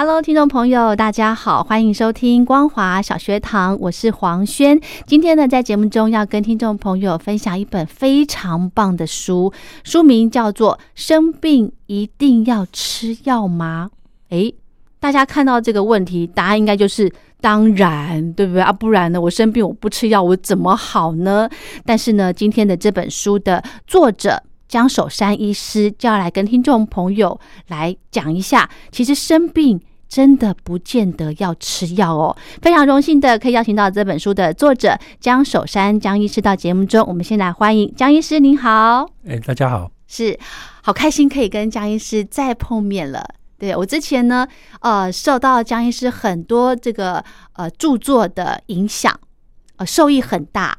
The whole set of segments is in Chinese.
Hello，听众朋友，大家好，欢迎收听光华小学堂，我是黄轩。今天呢，在节目中要跟听众朋友分享一本非常棒的书，书名叫做《生病一定要吃药吗》？诶，大家看到这个问题，答案应该就是当然，对不对啊？不然呢，我生病我不吃药，我怎么好呢？但是呢，今天的这本书的作者江守山医师就要来跟听众朋友来讲一下，其实生病。真的不见得要吃药哦。非常荣幸的可以邀请到这本书的作者江守山江医师到节目中。我们先来欢迎江医师，您好。哎，大家好，是好开心可以跟江医师再碰面了。对我之前呢，呃，受到江医师很多这个呃著作的影响，呃，受益很大。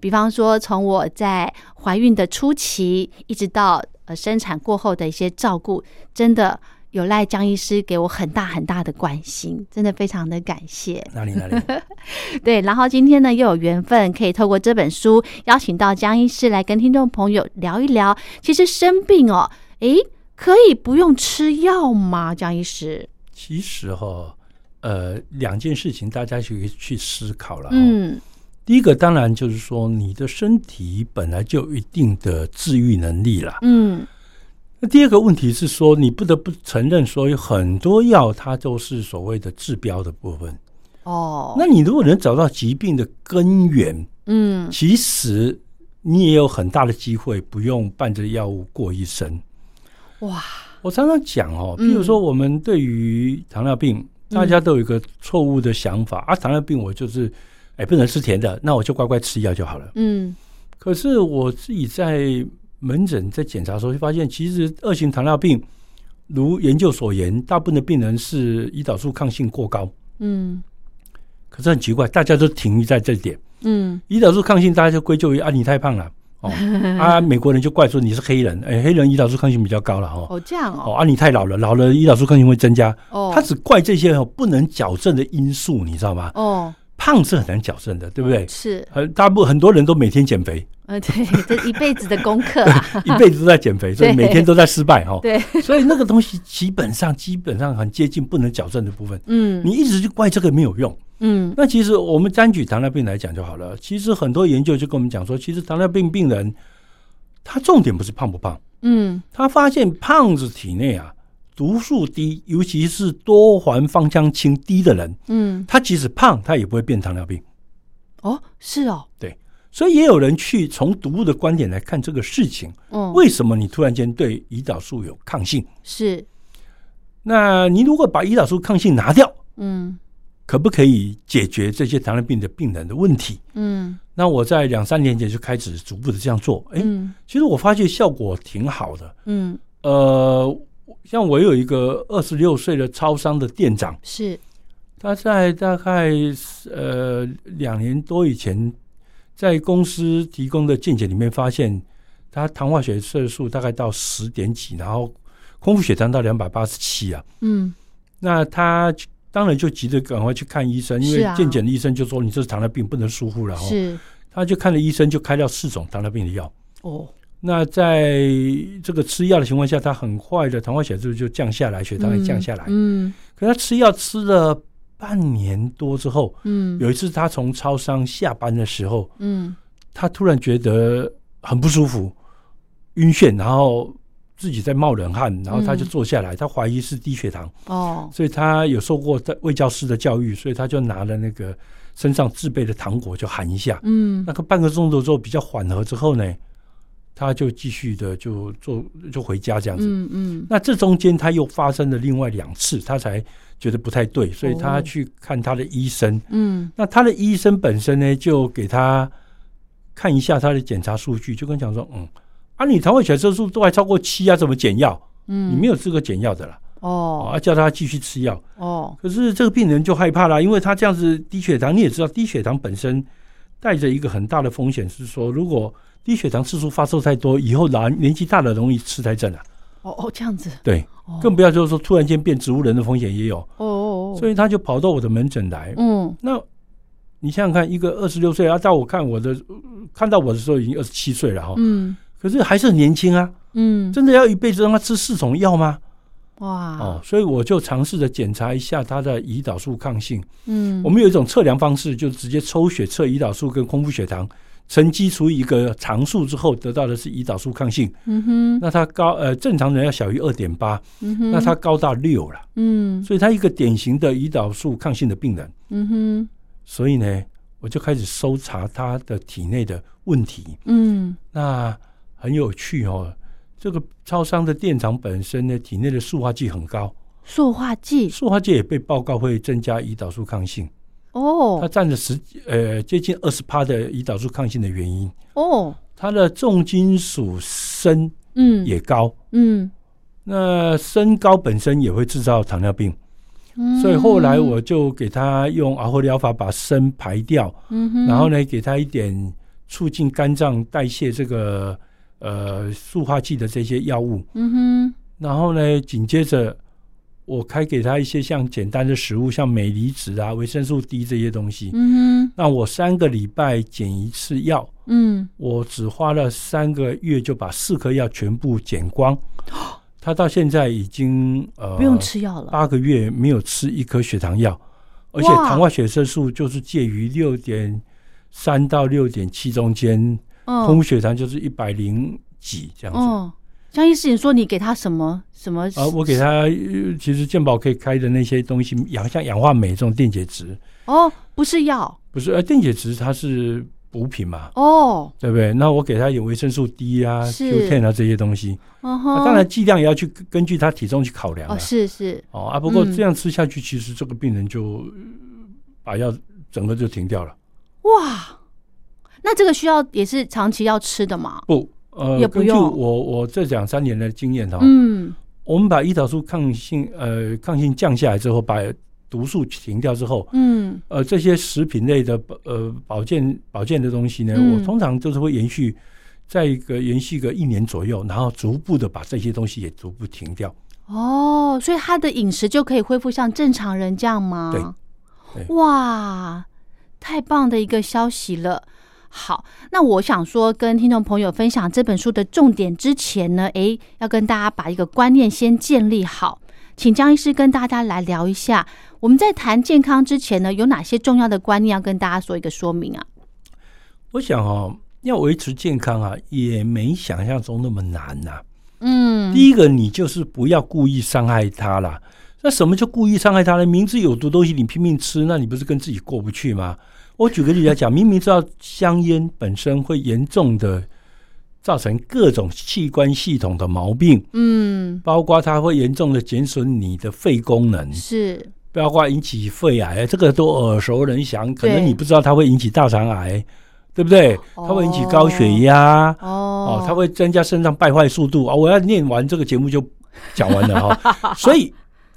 比方说，从我在怀孕的初期，一直到呃生产过后的一些照顾，真的。有赖江医师给我很大很大的关心，真的非常的感谢。哪里哪里？对，然后今天呢又有缘分可以透过这本书邀请到江医师来跟听众朋友聊一聊。其实生病哦，诶，可以不用吃药吗？江医师？其实哈，呃，两件事情大家就可以去思考了。嗯，第一个当然就是说你的身体本来就有一定的治愈能力了。嗯。那第二个问题是说，你不得不承认说，有很多药它都是所谓的治标的部分。哦，那你如果能找到疾病的根源，嗯，其实你也有很大的机会不用伴着药物过一生。哇，我常常讲哦，比如说我们对于糖尿病，大家都有一个错误的想法啊，糖尿病我就是哎不能吃甜的，那我就乖乖吃药就好了。嗯，可是我自己在。门诊在检查的时候就发现，其实二型糖尿病，如研究所言，大部分的病人是胰岛素抗性过高。嗯，可是很奇怪，大家都停在这点。嗯，胰岛素抗性大家就归咎于啊，你太胖了。哦，啊，美国人就怪说你是黑人，哎，黑人胰岛素抗性比较高了哦。哦，这样哦。啊，你太老了，老了胰岛素抗性会增加。哦，他只怪这些哦不能矫正的因素，你知道吗？哦。胖是很难矫正的，对不对？是，很大部分很多人都每天减肥。呃，对，这一辈子的功课啊，一辈子都在减肥，所以每天都在失败哈。对，所以那个东西基本上基本上很接近不能矫正的部分。嗯，你一直就怪这个没有用。嗯，那其实我们单举糖尿病来讲就好了。其实很多研究就跟我们讲说，其实糖尿病病人他重点不是胖不胖，嗯，他发现胖子体内啊。毒素低，尤其是多环芳香烃低的人，嗯，他即使胖，他也不会变糖尿病。哦，是哦，对，所以也有人去从毒物的观点来看这个事情。嗯，为什么你突然间对胰岛素有抗性？是，那你如果把胰岛素抗性拿掉，嗯，可不可以解决这些糖尿病的病人的问题？嗯，那我在两三年前就开始逐步的这样做。哎，其实我发现效果挺好的。嗯，呃。像我有一个二十六岁的超商的店长，是他在大概呃两年多以前，在公司提供的见解里面发现，他糖化血色素大概到十点几，然后空腹血糖到两百八十七啊。嗯，那他当然就急着赶快去看医生，因为健检的医生就说你这是糖尿病，不能疏忽了。是，他就看了医生，就开了四种糖尿病的药。哦。那在这个吃药的情况下，他很快的糖化血素就降下来，血糖也降下来。嗯，可他吃药吃了半年多之后，嗯，有一次他从超商下班的时候，嗯，他突然觉得很不舒服，晕眩，然后自己在冒冷汗，然后他就坐下来，他怀疑是低血糖。哦，所以他有受过在卫教师的教育，所以他就拿了那个身上自备的糖果就含一下，嗯，那个半个钟头之后比较缓和之后呢，他就继续的就做就回家这样子，嗯嗯，那这中间他又发生了另外两次，他才觉得不太对，所以他去看他的医生，嗯，那他的医生本身呢就给他看一下他的检查数据，就跟讲说，嗯。啊，你糖化血色素都还超过七啊，怎么减药？嗯，你没有资格减药的啦。哦，啊，叫他继续吃药。哦，可是这个病人就害怕了，因为他这样子低血糖，你也知道，低血糖本身带着一个很大的风险，是说如果低血糖次数发作太多，以后老年纪大了容易痴呆症啊。哦哦，这样子。对，更不要就是说突然间变植物人的风险也有。哦哦，所以他就跑到我的门诊来。嗯，那你想想看，一个二十六岁啊，到我看我的看到我的时候已经二十七岁了哈。嗯。可是还是很年轻啊，嗯，真的要一辈子让他吃四种药吗？哇，哦，所以我就尝试着检查一下他的胰岛素抗性，嗯，我们有一种测量方式，就直接抽血测胰岛素跟空腹血糖，乘积除以一个常数之后，得到的是胰岛素抗性，嗯哼，那他高呃正常人要小于二点八，嗯哼，那他高到六了，嗯，所以他一个典型的胰岛素抗性的病人，嗯哼，所以呢，我就开始搜查他的体内的问题，嗯，那。很有趣哦，这个超商的店长本身呢，体内的塑化剂很高。塑化剂，塑化剂也被报告会增加胰岛素抗性。哦，它占了十呃接近二十趴的胰岛素抗性的原因。哦，它的重金属砷嗯也高嗯，那砷高本身也会制造糖尿病。嗯，所以后来我就给他用阿霍疗法把砷排掉。嗯，然后呢，给他一点促进肝脏代谢这个。呃，塑化剂的这些药物，嗯哼，然后呢，紧接着我开给他一些像简单的食物，像镁离子啊、维生素 D 这些东西，嗯哼，那我三个礼拜减一次药，嗯，我只花了三个月就把四颗药全部减光，他到现在已经呃不用吃药了，八个月没有吃一颗血糖药，而且糖化血色素就是介于六点三到六点七中间。空腹血糖就是一百零几这样子。哦，江医师，你说你给他什么什么？啊，我给他其实健保可以开的那些东西，氧像氧化镁这种电解质。哦，不是药，不是呃，电解质它是补品嘛。哦，对不对？那我给他有维生素 D 啊、Q ten 啊这些东西。哦当然剂量也要去根据他体重去考量。哦，是是。哦啊，不过这样吃下去，其实这个病人就把药整个就停掉了。哇！那这个需要也是长期要吃的吗？不，呃，根据我我这两三年的经验哈，嗯，我们把胰岛素抗性呃抗性降下来之后，把毒素停掉之后，嗯，呃，这些食品类的呃保健保健的东西呢，我通常就是会延续在一个延续个一年左右，然后逐步的把这些东西也逐步停掉。哦，所以他的饮食就可以恢复像正常人这样吗？对，哇，太棒的一个消息了。好，那我想说，跟听众朋友分享这本书的重点之前呢，诶，要跟大家把一个观念先建立好，请江医师跟大家来聊一下。我们在谈健康之前呢，有哪些重要的观念要跟大家做一个说明啊？我想哦，要维持健康啊，也没想象中那么难呐。嗯，第一个，你就是不要故意伤害他啦。那什么叫故意伤害他呢？明知有毒东西你拼命吃，那你不是跟自己过不去吗？我举个例子来讲，明明知道香烟本身会严重的造成各种器官系统的毛病，嗯，包括它会严重的减损你的肺功能，是，包括引起肺癌，这个都耳熟能详。可能你不知道它会引起大肠癌，对不对？它会引起高血压，哦，它会增加肾脏败坏速度啊！我要念完这个节目就讲完了哈，所以。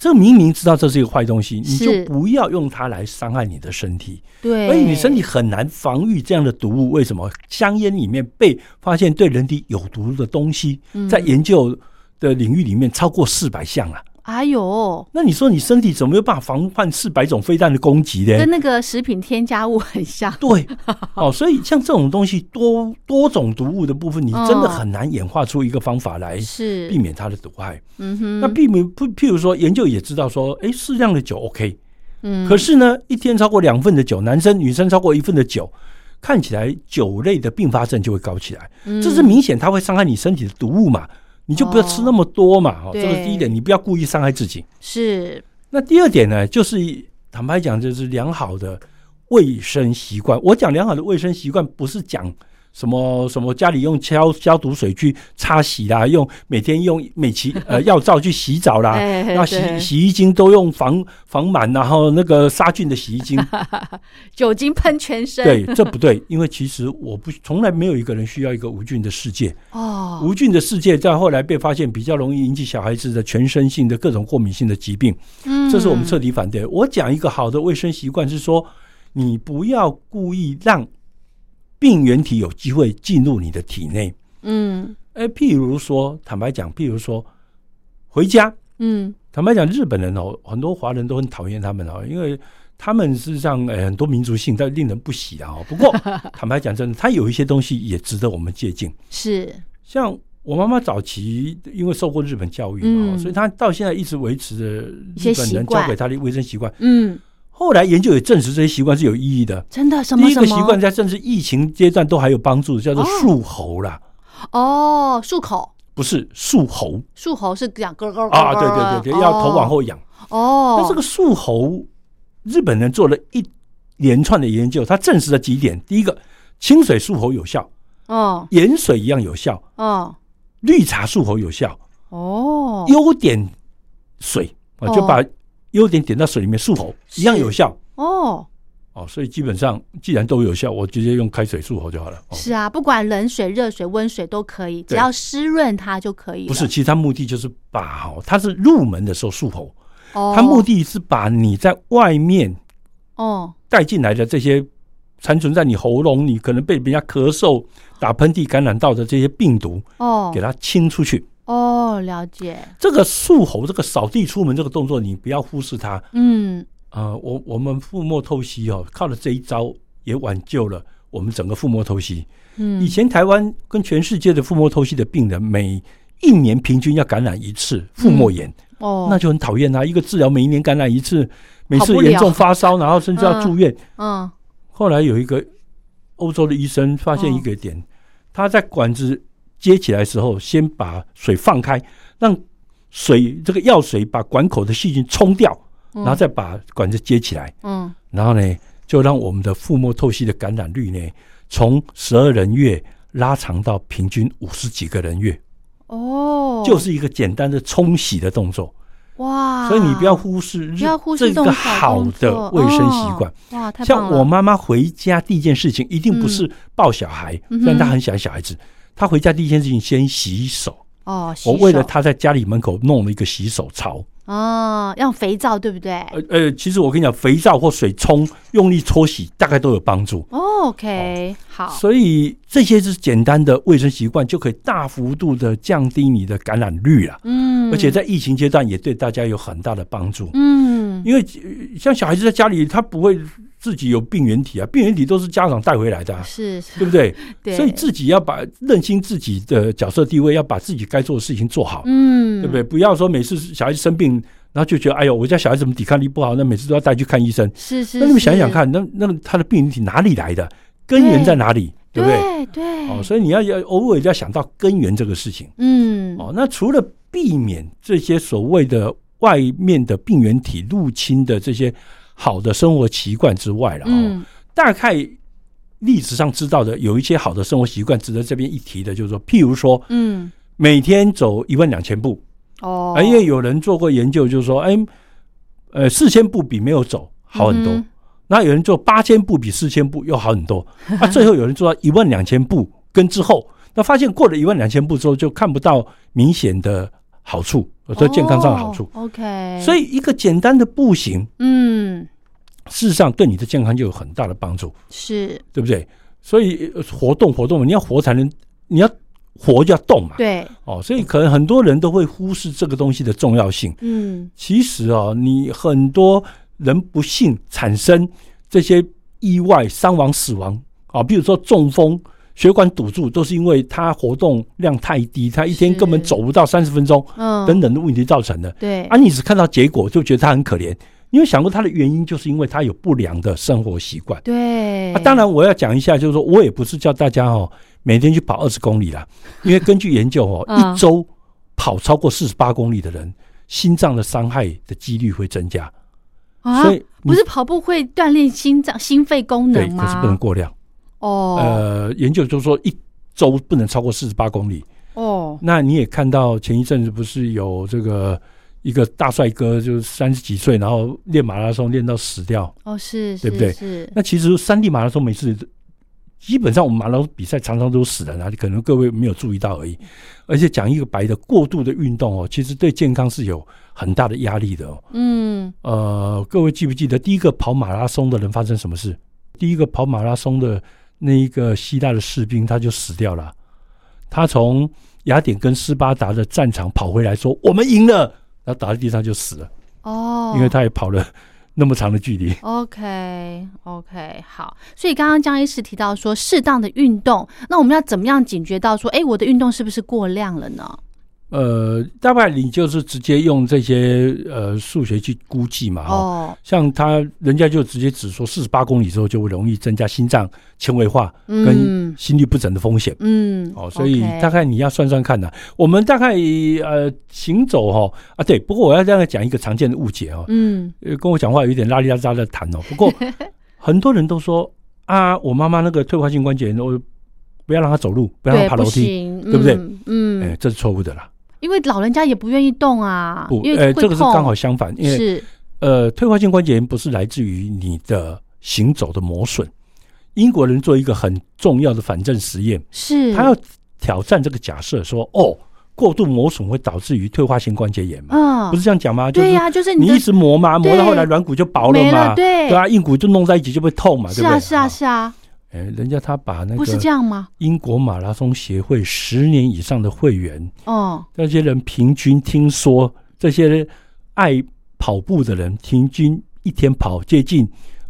这明明知道这是一个坏东西，你就不要用它来伤害你的身体。对，而且你身体很难防御这样的毒物。为什么香烟里面被发现对人体有毒的东西，在研究的领域里面超过四百项啊？哎呦，那你说你身体怎么有办法防范四百种飞弹的攻击呢？跟那个食品添加物很像。对，哦，所以像这种东西多多种毒物的部分，你真的很难演化出一个方法来是避免它的毒害。嗯哼，那避免不，譬如说研究也知道说，哎，适量的酒 OK，嗯，可是呢，一天超过两份的酒，男生女生超过一份的酒，看起来酒类的并发症就会高起来。这是明显它会伤害你身体的毒物嘛？你就不要吃那么多嘛。哦，这个第一点，你不要故意伤害自己。是，那第二点呢，就是坦白讲，就是良好的卫生习惯。我讲良好的卫生习惯，不是讲什么什么家里用消消毒水去擦洗啦，用每天用美其 呃药皂去洗澡啦，哎那洗洗衣精都用防防螨，然后那个杀菌的洗衣精。酒精喷全身，对，这不对，因为其实我不从来没有一个人需要一个无菌的世界。哦，无菌的世界在后来被发现比较容易引起小孩子的全身性的各种过敏性的疾病。嗯这是我们彻底反对。我讲一个好的卫生习惯是说，你不要故意让病原体有机会进入你的体内。嗯哎，譬如说，坦白讲，譬如说回家，嗯坦白讲，日本人哦，很多华人都很讨厌他们哦，因为他们事实上呃很多民族性，但令人不喜啊。哦，不过 坦白讲，真的，他有一些东西也值得我们借鉴。是，像我妈妈早期因为受过日本教育嘛，嗯所以她到现在一直维持着日本人教给她的卫生习惯。嗯，后来研究也证实这些习惯是有意义的。真的？什么第一个习惯在甚至疫情阶段都还有帮助，叫做哦。漱喉啦，哦，漱口。不是漱喉。漱喉是这样咯咯咯啊，对对对对，要头往后仰。哦。那这个漱喉，日本人做了一连串的研究，他证实了几点：第一个，清水漱喉有效，哦。盐水一样有效，哦。绿茶漱喉有效，哦。优点水啊，哦就把优点点到水里面漱喉，一样有效。哦，哦，所以基本上既然都有效，我直接用开水漱口就好了。哦、是啊，不管冷水、热水、温水都可以，只要湿润它就可以了。不是，其实它目的就是把哦，它是入门的时候漱口，哦，它目的是把你在外面哦带进来的这些残存在你喉咙，你可能被人家咳嗽、打喷嚏感染到的这些病毒，哦给它清出去。哦，了解。这个漱喉、这个扫地出门这个动作，你不要忽视它。嗯呃，我我们腹膜透析哦，靠了这一招也挽救了我们整个腹膜透析。嗯，以前台湾跟全世界的腹膜透析的病人，每一年平均要感染一次腹膜炎，哦，那就很讨厌啊！一个治疗每一年感染一次，每次严重发烧，然后甚至要住院。嗯后来有一个欧洲的医生发现一个点，嗯他在管子接起来的时候，先把水放开，让水这个药水把管口的细菌冲掉，嗯。然后再把管子接起来，嗯。然后呢，就让我们的腹膜透析的感染率呢，从十二人月拉长到平均五十几个人月，哦，就是一个简单的冲洗的动作。哇，所以你不要忽视日不要忽视这个好的作卫生习惯。哦。哇，太棒像我妈妈回家第一件事情，一定不是抱小孩，嗯虽然她很喜欢小孩子，她回家第一件事情先洗手。哦，洗我为了他在家里门口弄了一个洗手槽。哦，用肥皂对不对？呃呃，其实我跟你讲，肥皂或水冲，用力搓洗，大概都有帮助。哦，OK，好，所以这些是简单的卫生习惯，就可以大幅度的降低你的感染率了。嗯，而且在疫情阶段，也对大家有很大的帮助。嗯，因为呃像小孩子在家里，他不会自己有病原体啊，病原体都是家长带回来的、啊，是，是对不对？对，所以自己要把认清自己的角色地位，要把自己该做的事情做好，嗯，对不对？不要说每次小孩子生病，然后就觉得哎呦，我家小孩怎么抵抗力不好，那每次都要带去看医生。是是，那你们想想，看，那那他的病原体哪里来的？根源在哪里？对不对？对对，哦，所以你要要偶尔要想到根源这个事情。嗯，哦，那除了避免这些所谓的外面的病原体入侵的这些好的生活习惯之外了，大概历史上知道的有一些好的生活习惯值得这边一提的，就是说，譬如说嗯，每天走一万两千步，哦，啊，因为有人做过研究，就是说，哎，呃，四千步比没有走好很多。嗯那有人做八千步比四千步又好很多，啊，最后有人做到一万两千步 跟之后，那发现过了一万两千步之后就看不到明显的好处，对健康上的好处。哦，OK，所以一个简单的步行，嗯，事实上对你的健康就有很大的帮助，是对不对？所以呃活动活动，你要活才能，你要活就要动嘛。对，哦，所以可能很多人都会忽视这个东西的重要性。嗯其实哦，你很多人不幸产生这些意外、伤亡、死亡啊，比如说中风、血管堵住，都是因为他活动量太低，他一天根本走不到三十分钟嗯，等等的问题造成的。对啊，，你只看到结果就觉得他很可怜，你有想过他的原因，就是因为他有不良的生活习惯。对，啊，当然我要讲一下，就是说我也不是叫大家哦每天去跑二十公里啦，因为根据研究哦，嗯一周跑超过四十八公里的人，心脏的伤害的几率会增加。啊，所以不是跑步会锻炼心脏、心肺功能吗？对，可是不能过量。哦，呃，研究就是说一周不能超过四十八公里。哦，那你也看到前一阵子不是有这个一个大帅哥，就是三十几岁，然后练马拉松练到死掉。哦，是，对不对？是。那其实山地马拉松每次基本上我们马拉松比赛常常都死人啊，可能各位没有注意到而已。而且讲一个白的，过度的运动哦，其实对健康是有很大的压力的哦。嗯。呃，各位记不记得第一个跑马拉松的人发生什么事？第一个跑马拉松的那一个希腊的士兵他就死掉了。他从雅典跟斯巴达的战场跑回来，说我们赢了，然后倒在地上就死了。哦。因为他也跑了。那么长的距离，OK，OK，好。所以刚刚江医师提到说，适当的运动，那我们要怎么样警觉到说，哎，我的运动是不是过量了呢？呃，大概你就是直接用这些呃数学去估计嘛。哦，像他人家就直接指说，四十八公里之后就会容易增加心脏纤维化跟心律不整的风险。嗯，哦，所以大概你要算算看呢。我们大概呃行走哈啊，对。不过我要这样讲一个常见的误解哦。嗯，跟我讲话有点拉里拉扎的谈哦。不过 很多人都说啊，我妈妈那个退化性关节炎，我不要让她走路，不要让她爬楼梯，对不对？嗯，哎，这是错误的啦。因为老人家也不愿意动啊，不，呃，这个是刚好相反，因为是呃，退化性关节炎不是来自于你的行走的磨损。英国人做一个很重要的反证实验，是他要挑战这个假设，说哦，过度磨损会导致于退化性关节炎嘛？嗯，不是这样讲吗？对呀，就是你一直磨嘛，磨到后来软骨就薄了嘛，对，对啊，硬骨就弄在一起就会痛嘛，对不对？是啊，是啊，是啊。哎，人家他把那个不是这样吗？英国马拉松协会十年以上的会员哦，那些人平均听说，这些爱跑步的人平均一天跑接近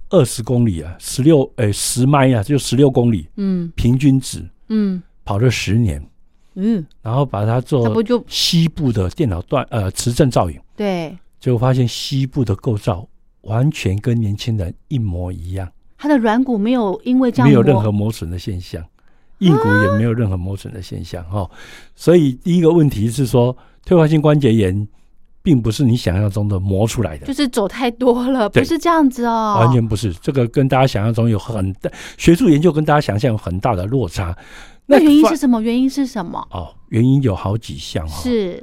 二十公里啊，十六哎十迈啊，就十六公里，嗯，平均值，嗯，跑了十年，嗯，然后把它做，不就西部的电脑断呃磁振造影，对，结果发现西部的构造完全跟年轻人一模一样。它的软骨没有因为这样没有任何磨损的现象，硬骨也没有任何磨损的现象哈。所以第一个问题是说，退化性关节炎并不是你想象中的磨出来的，就是走太多了，不是这样子哦，完全不是。这个跟大家想象中有很大学术研究跟大家想象有很大的落差。那原因是什么？原因是什么？哦，原因有好几项哈。是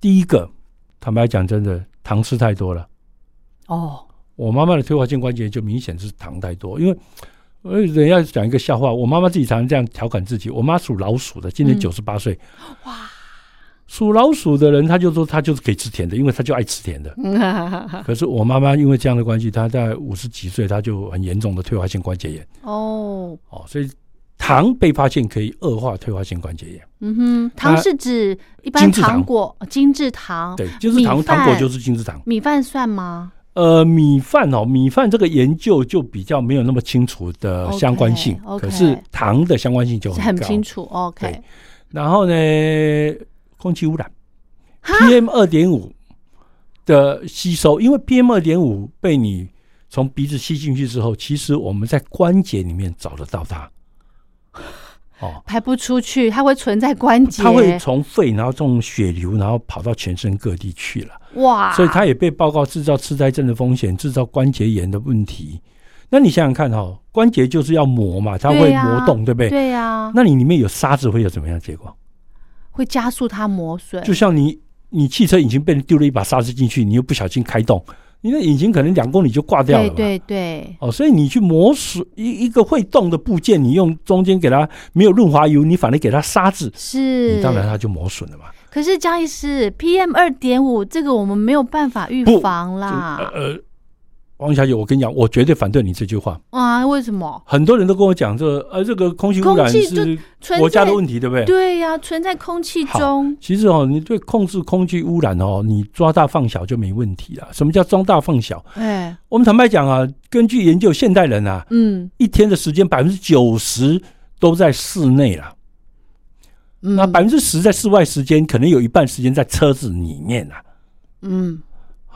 第一个，坦白讲，真的糖吃太多了。哦。我妈妈的退化性关节就明显是糖太多，因为呃，人家讲一个笑话，我妈妈自己常常这样调侃自己。我妈属老鼠的，今年九十八岁，哇，属老鼠的人他就说他就是可以吃甜的，因为他就爱吃甜的。可是我妈妈因为这样的关系，她在五十几岁，她就很严重的退化性关节炎。哦哦，所以糖被发现可以恶化退化性关节炎。嗯哼，糖是指一般糖果、精致糖，对，精致糖糖果就是精致糖。米饭算吗？呃，米饭哦，米饭这个研究就比较没有那么清楚的相关性，可是糖的相关性就很清楚。OK，然后呢，空气污染，PM 二点五的吸收，因为 PM 二点五被你从鼻子吸进去之后，其实我们在关节里面找得到它。哦，排不出去，它会存在关节，它会从肺，然后从血流，然后跑到全身各地去了。哇！所以它也被报告制造痴呆症的风险，制造关节炎的问题。那你想想看哈，关节就是要磨嘛，它会磨动，对不对？对呀。那你里面有沙子，会有怎么样结果？会加速它磨损。就像你，你汽车引擎被人丢了一把沙子进去，你又不小心开动。你的引擎可能两公里就挂掉了对？对对哦，所以你去磨损一一个会动的部件，你用中间给它没有润滑油，你反而给它沙子，是，你当然它就磨损了嘛。可是江医师，PM 二点五这个我们没有办法预防啦。呃。王小姐，我跟你讲，我绝对反对你这句话啊！为什么？很多人都跟我讲，这呃，这个空气污染是国家的问题，对不对？对呀，存在空气中。其实哦，你对控制空气污染哦，你抓大放小就没问题了。什么叫抓大放小？哎，我们坦白讲啊，根据研究，现代人啊，嗯，一天的时间百分之九十都在室内了，那百分之十在室外时间，可能有一半时间在车子里面啊，嗯。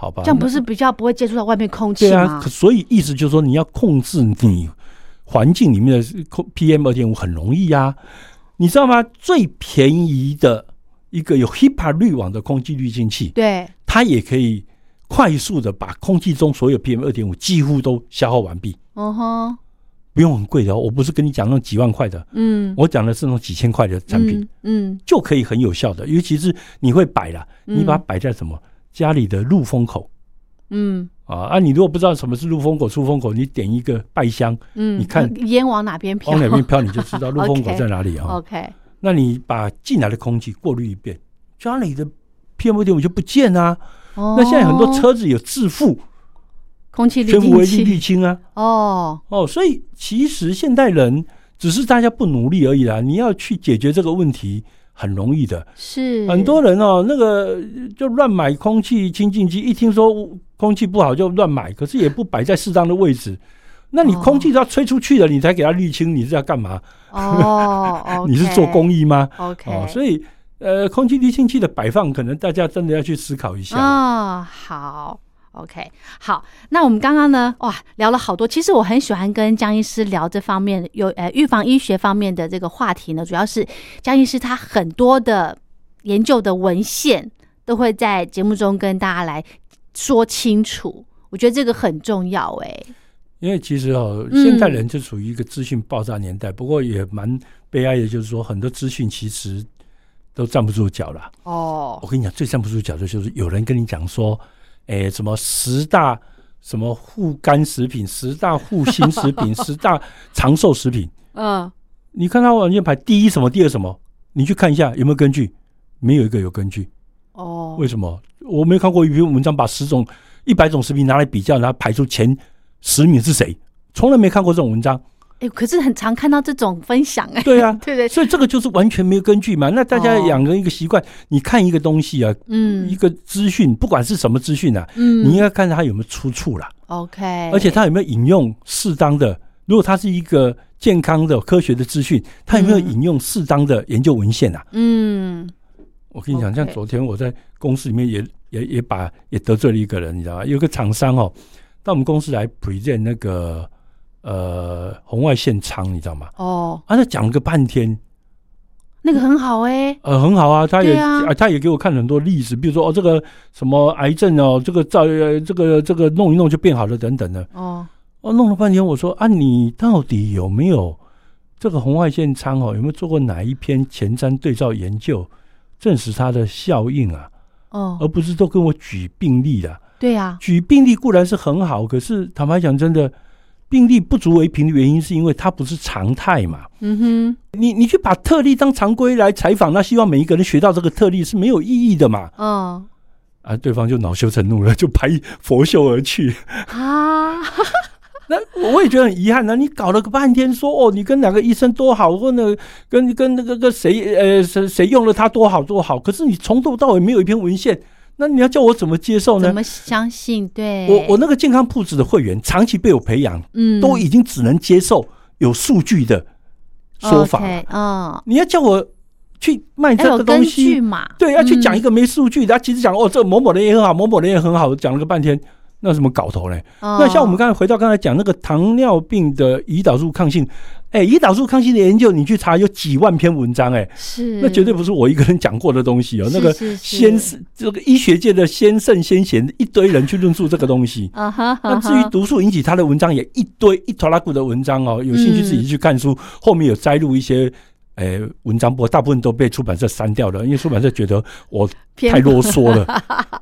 好吧，这样不是比较不会接触到外面空气吗？所以意思就是说，你要控制你环境里面的空 PM 二点五很容易呀，你知道吗？最便宜的一个有 HEPA 滤网的空气滤净器，对，它也可以快速的把空气中所有 PM 二点五几乎都消耗完毕。哦吼，不用很贵的，我不是跟你讲那种几万块的，嗯，我讲的是那种几千块的产品，嗯，就可以很有效的。尤其是你会摆了，你把它摆在什么家里的入风口，嗯，啊啊，你如果不知道什么是入风口、出风口，你点一个拜香，嗯，你看烟往哪边飘，往哪边飘，你就知道入风口 在哪里啊。OK。那你把进来的空气过滤一遍，家里的 PM 二点五就不见啊。哦。那现在很多车子有自负空气全部为滤清啊。哦哦，所以其实现代人只是大家不努力而已啦。你要去解决这个问题很容易的。是。很多人哦，那个就乱买空气清净机，一听说空气不好就乱买，可是也不摆在适当的位置。那你空气都要吹出去了，你才给它滤清，你是要干嘛？哦，你是做公益吗？OK，所以呃，空气滤清器的摆放，可能大家真的要去思考一下。哦，好，OK，好。那我们刚刚呢，哇，聊了好多。其实我很喜欢跟江医师聊这方面有呃预防医学方面的这个话题呢，主要是江医师他很多的研究的文献都会在节目中跟大家来说清楚。我觉得这个很重要，哎。因为其实哦，现代人就处于一个资讯爆炸年代，不过也蛮悲哀的，就是说很多资讯其实都站不住脚了。哦，我跟你讲，最站不住脚的就是有人跟你讲说，哎，什么十大什么护肝食品、十大护心食品、十大长寿食品。嗯，你看它往前排第一什么，第二什么，你去看一下有没有根据？没有一个有根据。哦，为什么？我没看过一篇文章把十种、一百种食品拿来比较，然后排出前。十名是谁？从来没看过这种文章。哎，可是很常看到这种分享哎。对啊，对对。所以这个就是完全没有根据嘛。那大家养成一个习惯，你看一个东西啊，嗯，一个资讯，不管是什么资讯啊，嗯，你应该看它有没有出处啦。OK。而且它有没有引用适当的？如果它是一个健康的科学的资讯，它有没有引用适当的研究文献啊？嗯。我跟你讲，像昨天我在公司里面也也也把也得罪了一个人，你知道吗？有个厂商哦。到我们公司来 present 那个呃红外线舱，你知道吗？哦，啊，他讲了个半天，那个很好哎，呃，很好啊，他也啊，他也给我看了很多例子，比如说哦，这个什么癌症哦，这个照这个这个弄一弄就变好了等等的。哦，哦，弄了半天，我说啊，你到底有没有这个红外线舱哦？有没有做过哪一篇前瞻对照研究，证实它的效应啊？哦，而不是都跟我举病例的。对呀，举病例固然是很好，可是坦白讲，真的病例不足为凭的原因，是因为它不是常态嘛。嗯哼，你你去把特例当常规来采访，那希望每一个人学到这个特例是没有意义的嘛。嗯，啊，对方就恼羞成怒了，就拍佛袖而去。啊，那我也觉得很遗憾呢。你搞了个半天，说哦，你跟哪个医生多好，或者跟跟那个个谁呃谁谁用了他多好多好，可是你从头到尾没有一篇文献。那你要叫我怎么接受呢？怎么相信？对，我我那个健康铺子的会员长期被我培养，嗯，都已经只能接受有数据的说法。嗯，你要叫我去卖这个东西嘛？对，要去讲一个没数据的，其实讲哦，这某某人也很好，某某人也很好，讲了个半天。那什么搞头嘞？那像我们刚才回到刚才讲那个糖尿病的胰岛素抗性，哎，胰岛素抗性的研究，你去查有几万篇文章，哎，是，那绝对不是我一个人讲过的东西哦。那个先是这个医学界的先圣先贤一堆人去论述这个东西。啊哈。那至于毒素引起他的文章，也一堆一拖拉骨的文章哦。有兴趣自己去看书，后面有摘录一些。诶，文章不过大部分都被出版社删掉了，因为出版社觉得我太啰嗦了。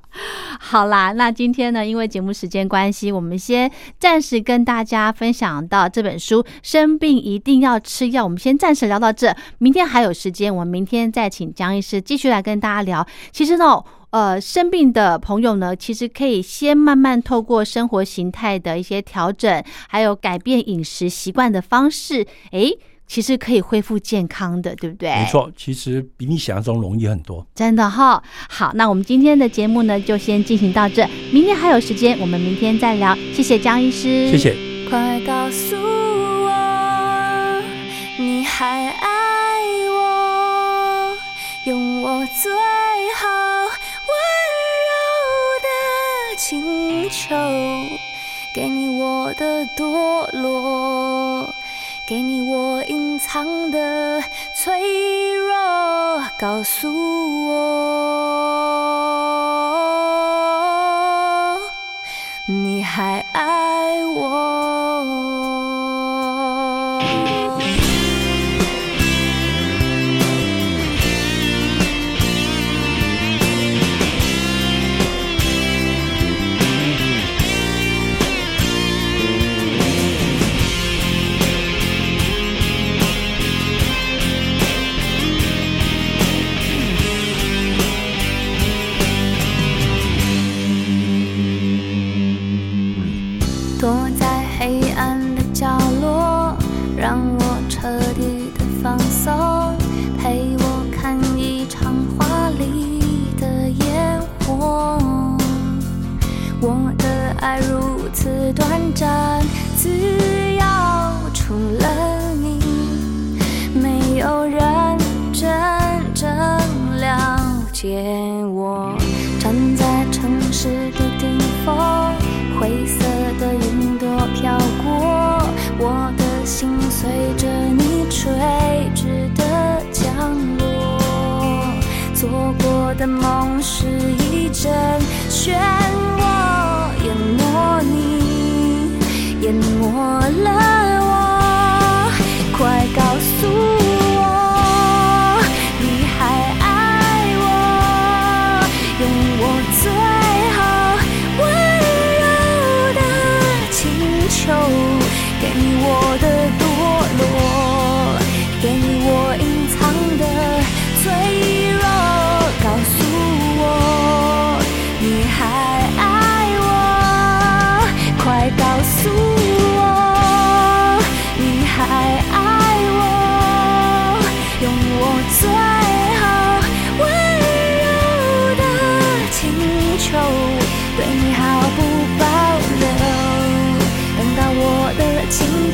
好啦，那今天呢，因为节目时间关系，我们先暂时跟大家分享到这本书《生病一定要吃药》，我们先暂时聊到这。明天还有时间，我们明天再请江医师继续来跟大家聊。其实呢，呃，生病的朋友呢，其实可以先慢慢透过生活形态的一些调整，还有改变饮食习惯的方式，诶。其实可以恢复健康的，对不对？没错，其实比你想象中容易很多。真的哈，好，那我们今天的节目呢，就先进行到这。明天还有时间，我们明天再聊。谢谢江医师，谢谢。快告诉我，你还爱我，用我最好温柔的请求，给你我的堕落。给你我隐藏的脆弱，告诉我。躲在黑暗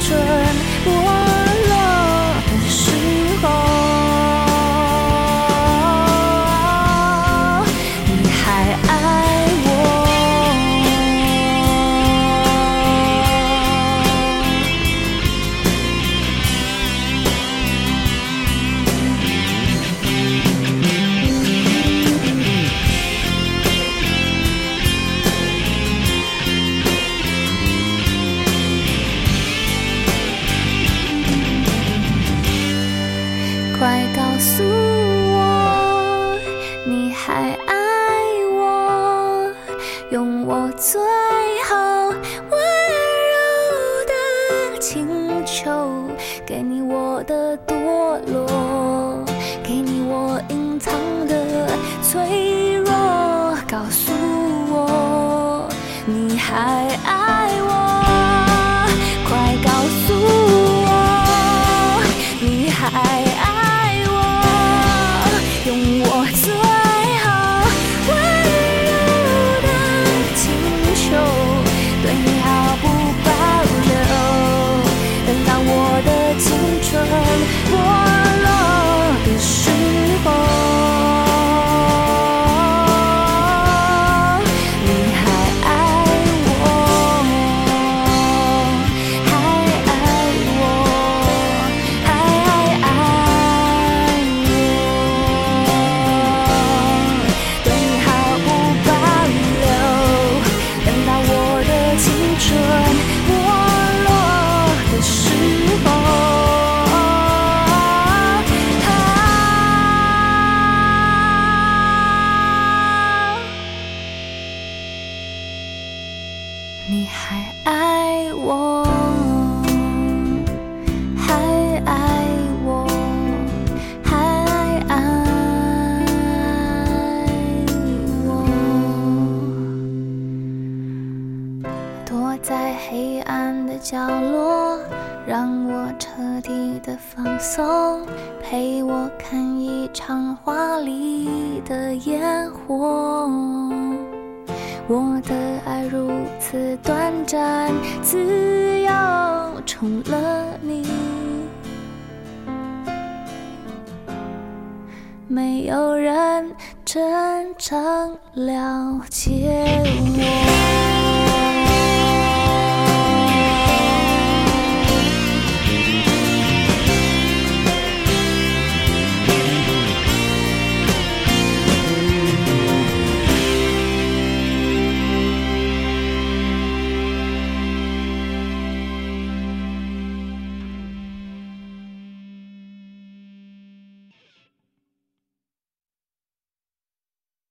春在黑暗的角落让我彻底的放松陪我看一场华丽的烟火。我的爱如此短暂自由充了你。没有人真正了解我。